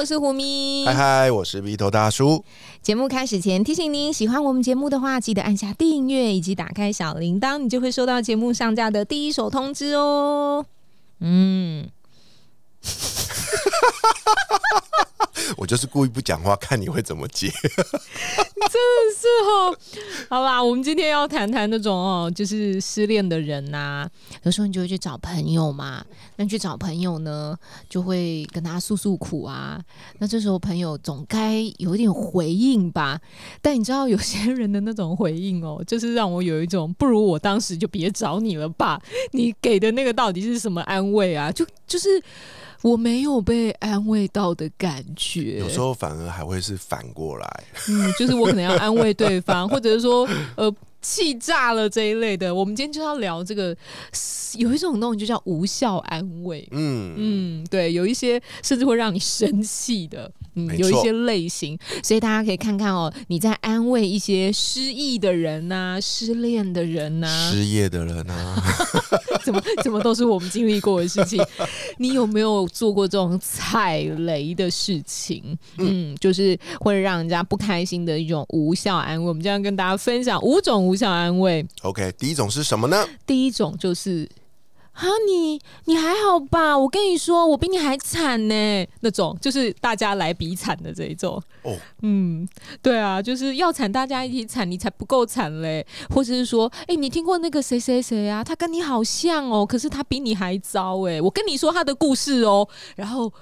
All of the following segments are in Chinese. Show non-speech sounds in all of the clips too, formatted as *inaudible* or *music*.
我是胡咪。嗨嗨，我是鼻头大叔。节目开始前提醒您，喜欢我们节目的话，记得按下订阅以及打开小铃铛，你就会收到节目上架的第一手通知哦。嗯。我就是故意不讲话，看你会怎么接。*laughs* 真的是哦，好啦，我们今天要谈谈那种哦，就是失恋的人呐。有时候你就会去找朋友嘛，那去找朋友呢，就会跟他诉诉苦啊。那这时候朋友总该有一点回应吧？但你知道有些人的那种回应哦，就是让我有一种不如我当时就别找你了吧？你给的那个到底是什么安慰啊？就就是。我没有被安慰到的感觉，有时候反而还会是反过来，*laughs* 嗯，就是我可能要安慰对方，或者是说，呃。气炸了这一类的，我们今天就要聊这个，有一种东西就叫无效安慰。嗯嗯，对，有一些甚至会让你生气的，嗯，有一些类型，所以大家可以看看哦，你在安慰一些失意的人呐、失恋的人呐、失业的人呐，*laughs* 怎么怎么都是我们经历过的事情。*laughs* 你有没有做过这种踩雷的事情？嗯，就是会让人家不开心的一种无效安慰。我们将要跟大家分享五种。无效安慰。OK，第一种是什么呢？第一种就是啊，你你还好吧？我跟你说，我比你还惨呢。那种就是大家来比惨的这一种。哦，嗯，对啊，就是要惨，大家一起惨，你才不够惨嘞。或者是说，哎，你听过那个谁谁谁啊？他跟你好像哦，可是他比你还糟哎。我跟你说他的故事哦，然后。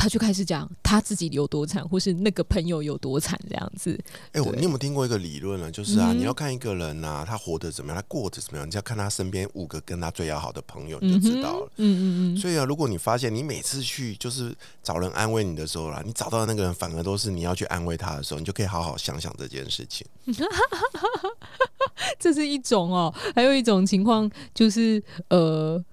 他就开始讲他自己有多惨，或是那个朋友有多惨这样子。哎，我你有没有听过一个理论呢？就是啊，你要看一个人呐，他活得怎么样，他过得怎么样，你要看他身边五个跟他最要好的朋友，你就知道了。嗯嗯嗯。所以啊，如果你发现你每次去就是找人安慰你的时候啦，你找到的那个人反而都是你要去安慰他的时候，你就可以好好想想这件事情。*laughs* 这是一种哦，还有一种情况就是呃，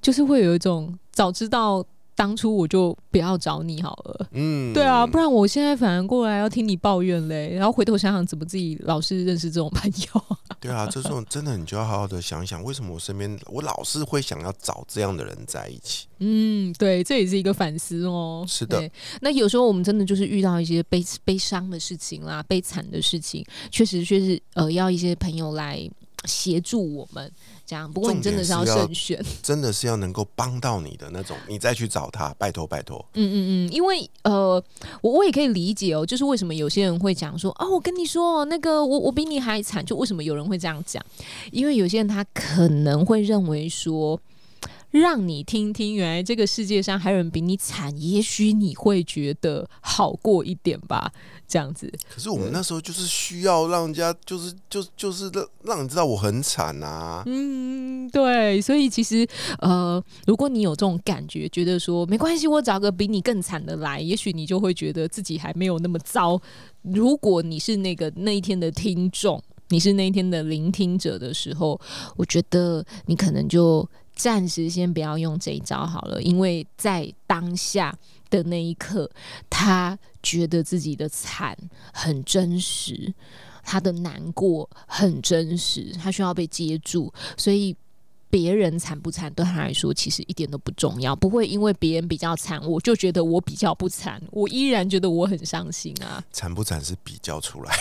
就是会有一种早知道。当初我就不要找你好了，嗯，对啊，不然我现在反而过来要听你抱怨嘞，然后回头想想怎么自己老是认识这种朋友。*laughs* 对啊，这种真的你就要好好的想想，为什么我身边我老是会想要找这样的人在一起？嗯，对，这也是一个反思哦。是的，那有时候我们真的就是遇到一些悲悲伤的事情啦，悲惨的事情，确实确实呃要一些朋友来协助我们。这样，不过你真的是要慎选，*laughs* 真的是要能够帮到你的那种，你再去找他，拜托拜托。嗯嗯嗯，因为呃，我我也可以理解哦，就是为什么有些人会讲说，哦，我跟你说，那个我我比你还惨，就为什么有人会这样讲？因为有些人他可能会认为说。让你听听，原来这个世界上还有人比你惨，也许你会觉得好过一点吧，这样子。可是我们那时候就是需要让人家，就是就就是让让你知道我很惨啊。嗯，对，所以其实呃，如果你有这种感觉，觉得说没关系，我找个比你更惨的来，也许你就会觉得自己还没有那么糟。如果你是那个那一天的听众，你是那一天的聆听者的时候，我觉得你可能就。暂时先不要用这一招好了，因为在当下的那一刻，他觉得自己的惨很真实，他的难过很真实，他需要被接住，所以别人惨不惨对他来说其实一点都不重要，不会因为别人比较惨，我就觉得我比较不惨，我依然觉得我很伤心啊。惨不惨是比较出来。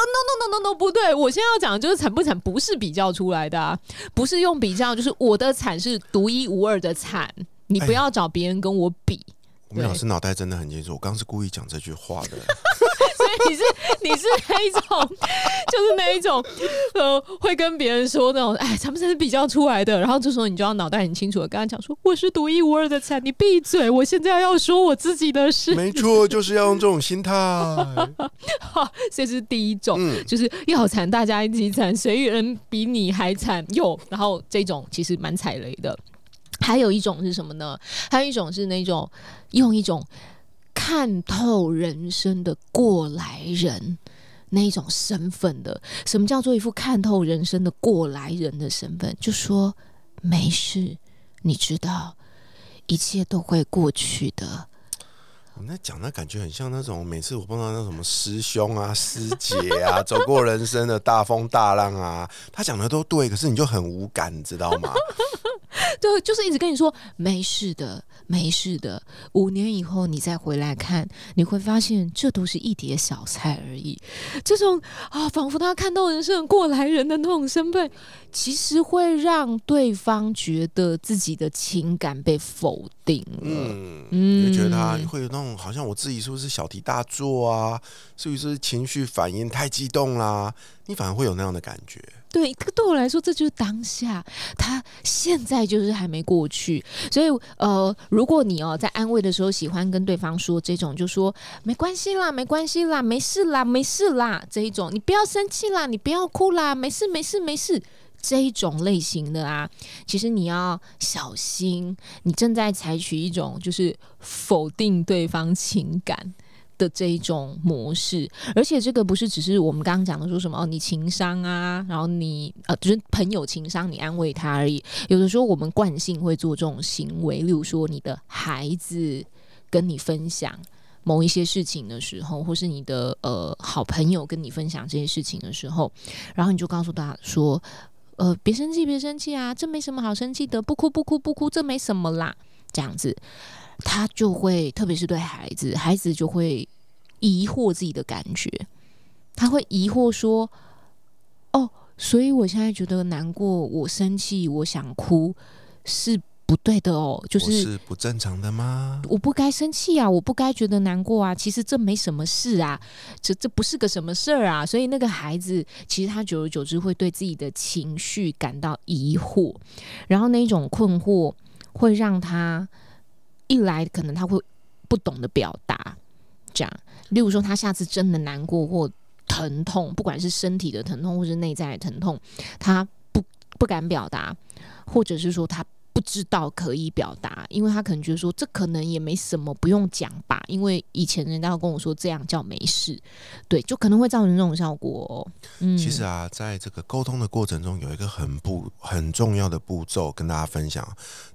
No no no no no 不对，我现在要讲的就是惨不惨不是比较出来的，不是用比较，就是我的惨是独一无二的惨，你不要找别人跟我比。我们老师脑袋真的很清楚，我刚是故意讲这句话的。*laughs* 所以你是你是那一种，就是那一种，呃，会跟别人说那种，哎，咱们这是比较出来的。然后这时候你就要脑袋很清楚的跟他讲说，我是独一无二的惨，你闭嘴！我现在要说我自己的事。没错，就是要用这种心态。*laughs* 好，这是第一种，就是要惨，大家一起惨，谁人比你还惨？有，然后这种其实蛮踩雷的。还有一种是什么呢？还有一种是那种用一种。看透人生的过来人那一种身份的。什么叫做一副看透人生的过来人的身份？就说没事，你知道，一切都会过去的。你在讲，那感觉很像那种每次我碰到那什么师兄啊、师姐啊，走过人生的大风大浪啊，他讲的都对，可是你就很无感，你知道吗？*laughs* 对，就是一直跟你说没事的，没事的。五年以后你再回来看，你会发现这都是一碟小菜而已。*laughs* 这种啊，仿佛他看到人生过来人的那种身份，其实会让对方觉得自己的情感被否定了。嗯嗯，觉得他会有那种好像我自己是不是小题大做啊？是不是情绪反应太激动啦？你反而会有那样的感觉。对，对我来说，这就是当下。他现在就是还没过去，所以呃，如果你哦在安慰的时候喜欢跟对方说这种，就说没关系啦，没关系啦，没事啦，没事啦这一种，你不要生气啦，你不要哭啦，没事没事没事这一种类型的啊，其实你要小心，你正在采取一种就是否定对方情感。的这一种模式，而且这个不是只是我们刚刚讲的说什么哦，你情商啊，然后你呃，就是朋友情商，你安慰他而已。有的时候我们惯性会做这种行为，例如说你的孩子跟你分享某一些事情的时候，或是你的呃好朋友跟你分享这些事情的时候，然后你就告诉他说，呃，别生气，别生气啊，这没什么好生气的，不哭不哭不哭，这没什么啦，这样子。他就会，特别是对孩子，孩子就会疑惑自己的感觉，他会疑惑说：“哦，所以我现在觉得难过，我生气，我想哭，是不对的哦，就是不正常的吗？我不该生气啊，我不该觉得难过啊，其实这没什么事啊，这这不是个什么事儿啊。所以那个孩子，其实他久而久之会对自己的情绪感到疑惑，然后那种困惑会让他。”一来可能他会不懂得表达，这样，例如说他下次真的难过或疼痛，不管是身体的疼痛或是内在的疼痛，他不不敢表达，或者是说他不知道可以表达，因为他可能觉得说这可能也没什么，不用讲吧，因为以前人家要跟我说这样叫没事，对，就可能会造成这种效果。嗯，其实啊，在这个沟通的过程中，有一个很不很重要的步骤跟大家分享，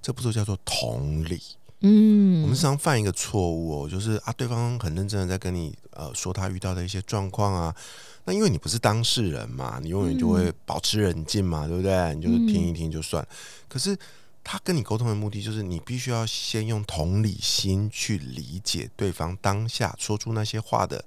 这步骤叫做同理。嗯，我们时常犯一个错误哦，就是啊，对方很认真的在跟你呃说他遇到的一些状况啊，那因为你不是当事人嘛，你永远就会保持冷静嘛，对不对？你就是听一听就算。可是他跟你沟通的目的，就是你必须要先用同理心去理解对方当下说出那些话的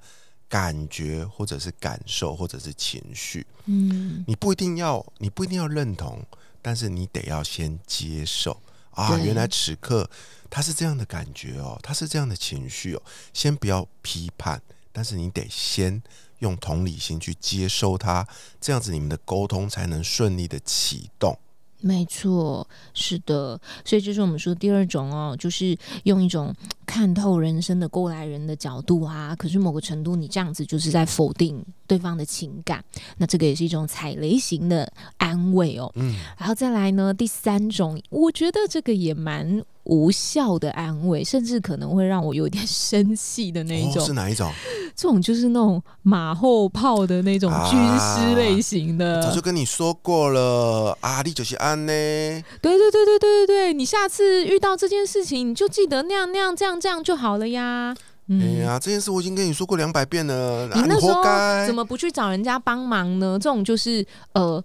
感觉，或者是感受，或者是情绪。嗯，你不一定要，你不一定要认同，但是你得要先接受啊，原来此刻。他是这样的感觉哦，他是这样的情绪哦。先不要批判，但是你得先用同理心去接收他，这样子你们的沟通才能顺利的启动。没错，是的，所以就是我们说第二种哦，就是用一种看透人生的过来人的角度啊。可是某个程度，你这样子就是在否定对方的情感，那这个也是一种踩雷型的安慰哦。嗯，然后再来呢，第三种，我觉得这个也蛮。无效的安慰，甚至可能会让我有点 *laughs* 生气的那一种。是哪一种？这种就是那种马后炮的那种军师类型的。早就跟你说过了，啊，你就是安呢。对对对对对对对，你下次遇到这件事情，你就记得那样那样这样这样就好了呀。哎呀，这件事我已经跟你说过两百遍了，你那时候怎么不去找人家帮忙呢？这种就是呃。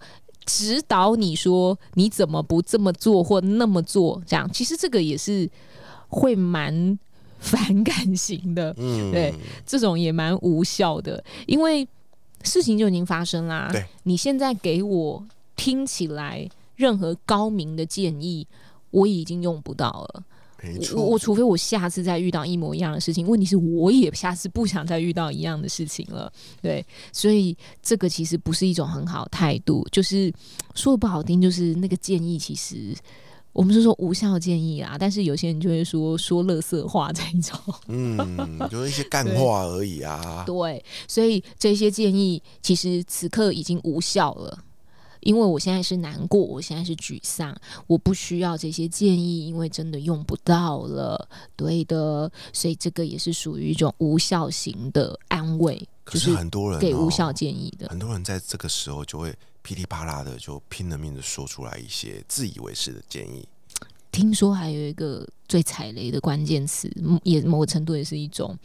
指导你说你怎么不这么做或那么做，这样其实这个也是会蛮反感型的，嗯，对，这种也蛮无效的，因为事情就已经发生啦。对，你现在给我听起来任何高明的建议，我已经用不到了。我我除非我下次再遇到一模一样的事情，问题是我也下次不想再遇到一样的事情了，对，所以这个其实不是一种很好态度，就是说的不好听，就是那个建议其实我们是说无效建议啦，但是有些人就会说说乐色话这一种，*laughs* 嗯，就是一些干话而已啊，对，所以这些建议其实此刻已经无效了。因为我现在是难过，我现在是沮丧，我不需要这些建议，因为真的用不到了。对的，所以这个也是属于一种无效型的安慰。可是很多人给无效建议的，很多人在这个时候就会噼里啪啦的就拼了命的说出来一些自以为是的建议。听说还有一个最踩雷的关键词，也某个程度也是一种，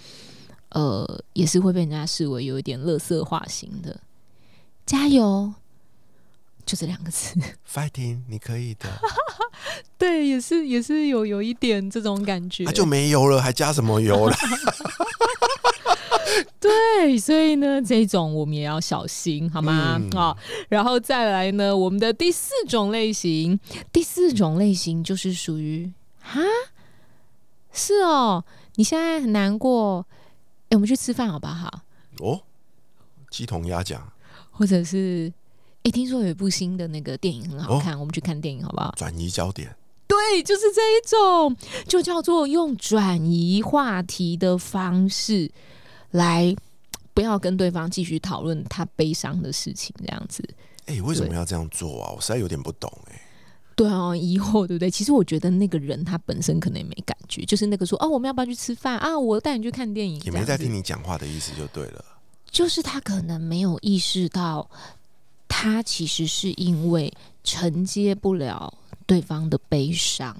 呃，也是会被人家视为有一点乐色化型的。加油，就这两个字。Fighting，你可以的。*laughs* 对，也是也是有有一点这种感觉。就没油了，还加什么油了？*laughs* *laughs* 对，所以呢，这种我们也要小心，好吗？啊，然后再来呢，我们的第四种类型，第四种类型就是属于哈，是哦，你现在很难过，哎，我们去吃饭好不好？哦，鸡同鸭讲，或者是哎，听说有一部新的那个电影很好看，我们去看电影好不好？转移焦点，对，就是这一种，就叫做用转移话题的方式。来，不要跟对方继续讨论他悲伤的事情，这样子。哎，为什么要这样做啊？我实在有点不懂哎。*laughs* 对啊，疑惑对不对？其实我觉得那个人他本身可能也没感觉，就是那个说哦，我们要不要去吃饭啊？我带你去看电影，也没在听你讲话的意思，就对了。就是他可能没有意识到，他其实是因为承接不了。对方的悲伤，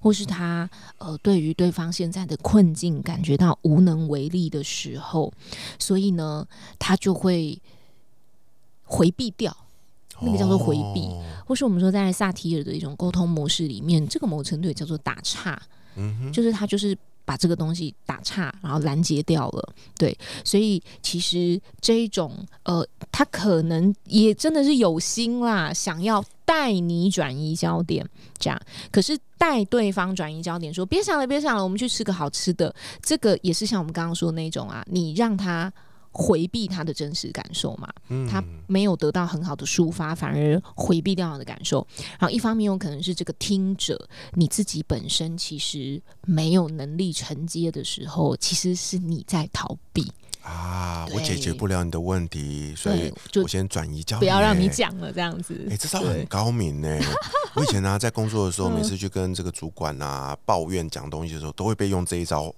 或是他呃，对于对方现在的困境感觉到无能为力的时候，所以呢，他就会回避掉，那个叫做回避，或是我们说在萨提尔的一种沟通模式里面，这个某程度也叫做打岔，嗯，就是他就是。把这个东西打岔，然后拦截掉了，对，所以其实这一种呃，他可能也真的是有心啦，想要带你转移焦点，这样，可是带对方转移焦点，说别想了，别想了，我们去吃个好吃的，这个也是像我们刚刚说的那种啊，你让他。回避他的真实感受嘛，他没有得到很好的抒发，反而回避掉他的感受。然后一方面有可能是这个听者你自己本身其实没有能力承接的时候，其实是你在逃避啊。我解决不了你的问题，所以我先转移焦点，不要让你讲了这样子。哎，这招很高明呢。我以前呢在工作的时候，每次去跟这个主管啊抱怨讲东西的时候，都会被用这一招。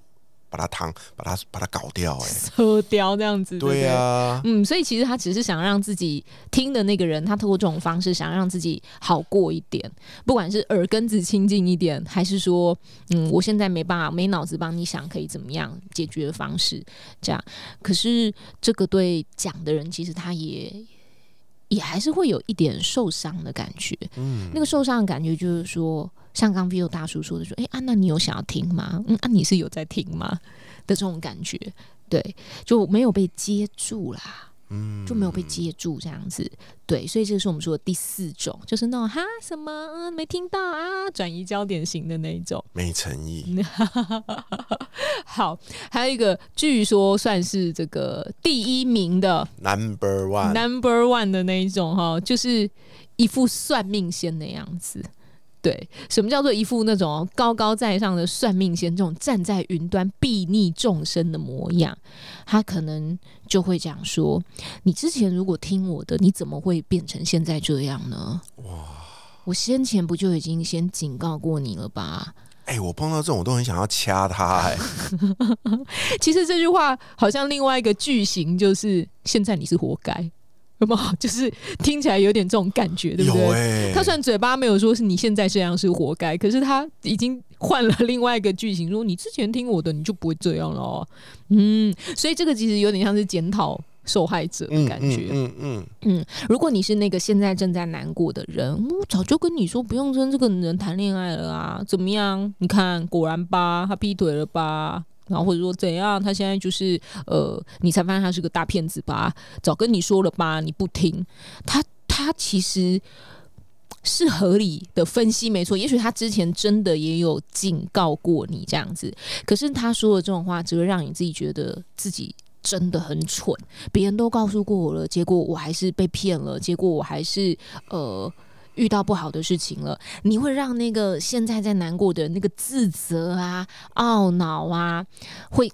把它烫，把它把它搞掉，哎，*laughs* 喝掉这样子，对呀，嗯，所以其实他只是想让自己听的那个人，他通过这种方式想让自己好过一点，不管是耳根子清净一点，还是说，嗯，我现在没办法，没脑子帮你想可以怎么样解决的方式，这样，可是这个对讲的人，其实他也也还是会有一点受伤的感觉，嗯，那个受伤的感觉就是说。像刚 v i o 大叔说的，说，哎，安娜，你有想要听吗？嗯，啊，你是有在听吗？的这种感觉，对，就没有被接住啦，嗯，就没有被接住这样子，对，所以这个是我们说的第四种，就是那种哈什么，嗯，没听到啊，转移焦点型的那一种，没诚意。*laughs* 好，还有一个，据说算是这个第一名的 Number One，Number One 的那一种哈，就是一副算命仙的样子。对，什么叫做一副那种高高在上的算命仙，这种站在云端睥睨众生的模样？他可能就会讲说：“你之前如果听我的，你怎么会变成现在这样呢？”哇！我先前不就已经先警告过你了吧？哎，我碰到这种我都很想要掐他。哎，*laughs* 其实这句话好像另外一个句型就是：现在你是活该。有没有？就是听起来有点这种感觉，对不对？他虽然嘴巴没有说是你现在这样是活该，可是他已经换了另外一个剧情，说你之前听我的，你就不会这样了。嗯，所以这个其实有点像是检讨受害者的感觉。嗯嗯嗯。如果你是那个现在正在难过的人，我早就跟你说不用跟这个人谈恋爱了啊！怎么样？你看，果然吧，他劈腿了吧？然后或者说怎样，他现在就是呃，你才发现他是个大骗子吧？早跟你说了吧，你不听。他他其实是合理的分析，没错。也许他之前真的也有警告过你这样子，可是他说的这种话，只会让你自己觉得自己真的很蠢。别人都告诉过我了，结果我还是被骗了，结果我还是呃。遇到不好的事情了，你会让那个现在在难过的那个自责啊、懊恼啊，会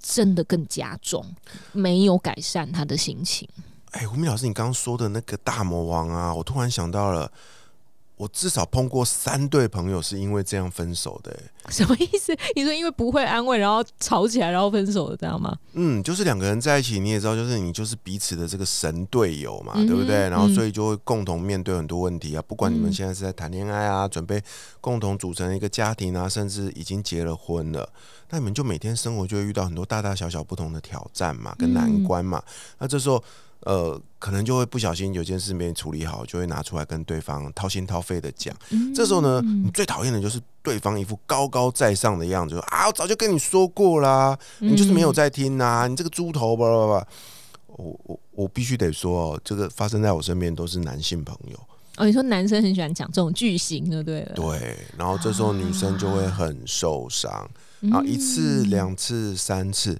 真的更加重，没有改善他的心情。哎，吴明老师，你刚刚说的那个大魔王啊，我突然想到了。我至少碰过三对朋友是因为这样分手的，什么意思？你说因为不会安慰，然后吵起来，然后分手的，这样吗？嗯，就是两个人在一起，你也知道，就是你就是彼此的这个神队友嘛，对不对？然后所以就会共同面对很多问题啊。不管你们现在是在谈恋爱啊，准备共同组成一个家庭啊，甚至已经结了婚了，那你们就每天生活就会遇到很多大大小小不同的挑战嘛，跟难关嘛。那这时候。呃，可能就会不小心有件事没处理好，就会拿出来跟对方掏心掏肺的讲。这时候呢，你最讨厌的就是对方一副高高在上的样子，啊，我早就跟你说过啦，你就是没有在听呐，你这个猪头吧吧吧。我我我必须得说，这个发生在我身边都是男性朋友。哦，你说男生很喜欢讲这种句型的，对了。对，然后这时候女生就会很受伤，然后一次、两次、三次。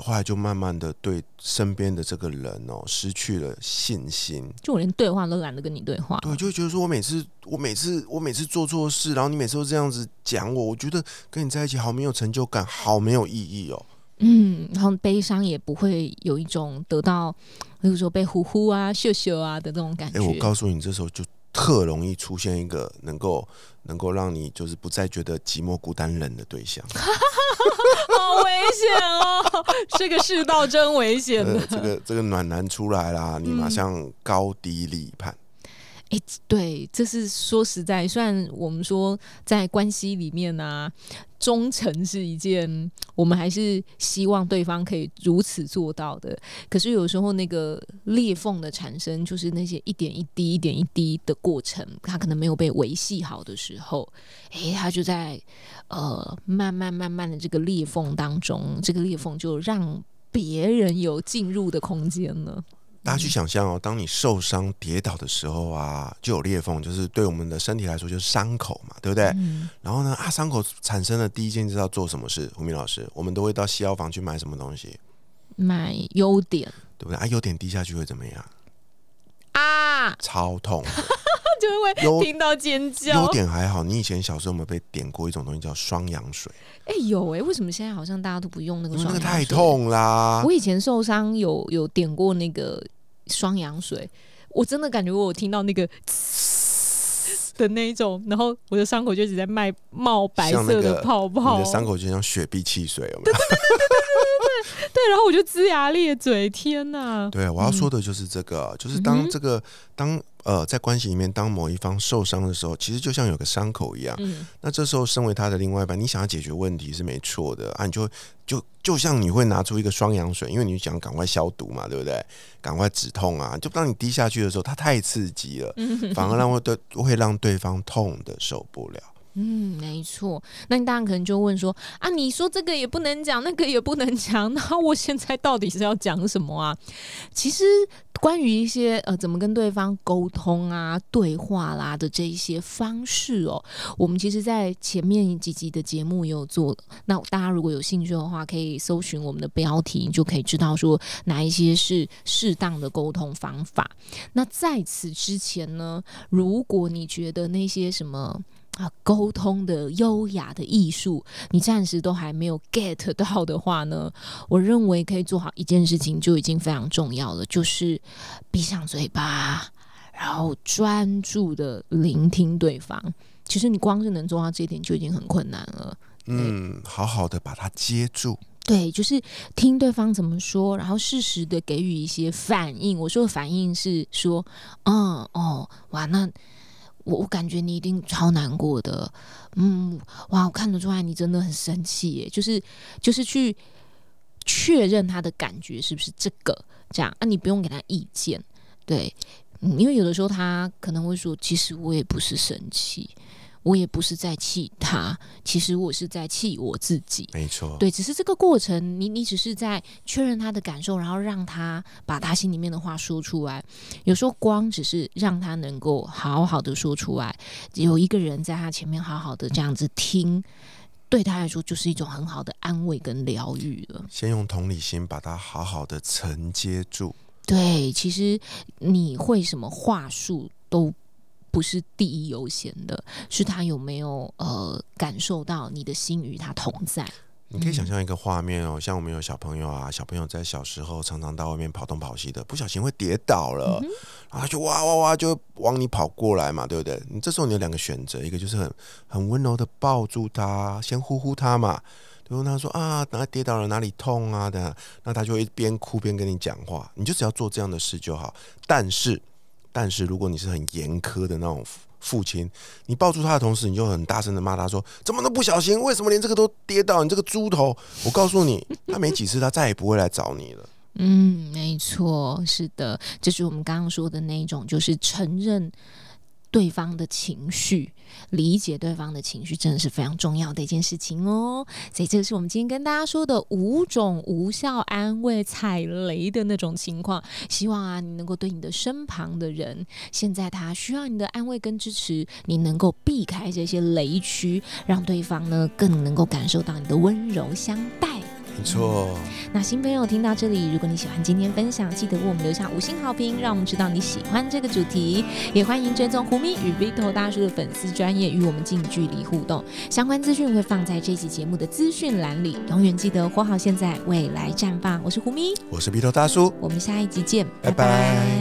后来就慢慢的对身边的这个人哦失去了信心，就我连对话都懒得跟你对话，对，就觉得说我每次我每次我每次做错事，然后你每次都这样子讲我，我觉得跟你在一起好没有成就感，好没有意义哦。嗯，然后悲伤也不会有一种得到，比如说被呼呼啊、秀秀啊的这种感觉。哎，我告诉你，这时候就特容易出现一个能够能够让你就是不再觉得寂寞、孤单、冷的对象。*laughs* 好危险哦！这个世道真危险呃。这个这个暖男出来啦，你马上高低立判。哎，对，这是说实在，虽然我们说在关系里面呢，忠诚是一件我们还是希望对方可以如此做到的。可是有时候那个裂缝的产生，就是那些一点一滴、一点一滴的过程，它可能没有被维系好的时候，哎，它就在呃慢慢慢慢的这个裂缝当中，这个裂缝就让别人有进入的空间了。大家去想象哦，当你受伤跌倒的时候啊，就有裂缝，就是对我们的身体来说就是伤口嘛，对不对？然后呢，啊，伤口产生的第一件事要做什么事？胡明老师，我们都会到西药房去买什么东西？买优点，对不对？啊，优点滴下去会怎么样？啊，超痛。*laughs* 就会听到尖叫。优点还好，你以前小时候有没有被点过一种东西叫双氧水？哎，有哎，为什么现在好像大家都不用那个？那个太痛啦！我以前受伤有有点过那个双氧水，我真的感觉我听到那个 *laughs* 的那一种，然后我的伤口就一直在冒冒白色的泡泡，你的伤口就像雪碧汽水。对，然后我就龇牙咧嘴，天呐，对我要说的就是这个，就是当这个当。呃，在关系里面，当某一方受伤的时候，其实就像有个伤口一样。嗯，那这时候，身为他的另外一半，你想要解决问题是没错的啊，你就就就像你会拿出一个双氧水，因为你想赶快消毒嘛，对不对？赶快止痛啊！就当你滴下去的时候，它太刺激了，反而让会对会让对方痛的受不了。嗯，没错。那你当然可能就问说啊，你说这个也不能讲，那个也不能讲，*laughs* 那我现在到底是要讲什么啊？其实关于一些呃怎么跟对方沟通啊、对话啦的这一些方式哦，我们其实在前面几集的节目也有做。那大家如果有兴趣的话，可以搜寻我们的标题，你就可以知道说哪一些是适当的沟通方法。那在此之前呢，如果你觉得那些什么。啊，沟通的优雅的艺术，你暂时都还没有 get 到的话呢，我认为可以做好一件事情就已经非常重要了，就是闭上嘴巴，然后专注的聆听对方。其实你光是能做到这一点就已经很困难了。嗯，好好的把它接住。对，就是听对方怎么说，然后适时的给予一些反应。我说的反应是说，嗯，哦，哇，那。我我感觉你一定超难过的，嗯，哇，我看得出来你真的很生气耶，就是就是去确认他的感觉是不是这个这样啊？你不用给他意见，对，嗯，因为有的时候他可能会说，其实我也不是生气。我也不是在气他，其实我是在气我自己。没错，对，只是这个过程，你你只是在确认他的感受，然后让他把他心里面的话说出来。有时候光只是让他能够好好的说出来，有一个人在他前面好好的这样子听，对他来说就是一种很好的安慰跟疗愈了。先用同理心把他好好的承接住。对，其实你会什么话术都。不是第一优先的，是他有没有呃感受到你的心与他同在。你可以想象一个画面哦，像我们有小朋友啊，小朋友在小时候常常到外面跑东跑西的，不小心会跌倒了，然后就哇哇哇就往你跑过来嘛，对不对？你这时候你有两个选择，一个就是很很温柔的抱住他，先呼呼他嘛，对后他说啊，哪跌倒了，哪里痛啊的，那他就会边哭边跟你讲话，你就只要做这样的事就好。但是，但是如果你是很严苛的那种。父亲，你抱住他的同时，你就很大声的骂他说：“怎么都不小心？为什么连这个都跌到？你这个猪头！”我告诉你，他没几次，他再也不会来找你了。嗯，没错，是的，就是我们刚刚说的那种，就是承认。对方的情绪，理解对方的情绪，真的是非常重要的一件事情哦。所以，这个是我们今天跟大家说的五种无效安慰、踩雷的那种情况。希望啊，你能够对你的身旁的人，现在他需要你的安慰跟支持，你能够避开这些雷区，让对方呢更能够感受到你的温柔相待。没错，那新朋友听到这里，如果你喜欢今天分享，记得为我们留下五星好评，让我们知道你喜欢这个主题。也欢迎追踪胡咪与 Vito 大叔的粉丝专业，与我们近距离互动。相关资讯会放在这期节目的资讯栏里。永远记得活好现在，未来绽放。我是胡咪，我是 Vito 大叔，我们下一集见，拜拜。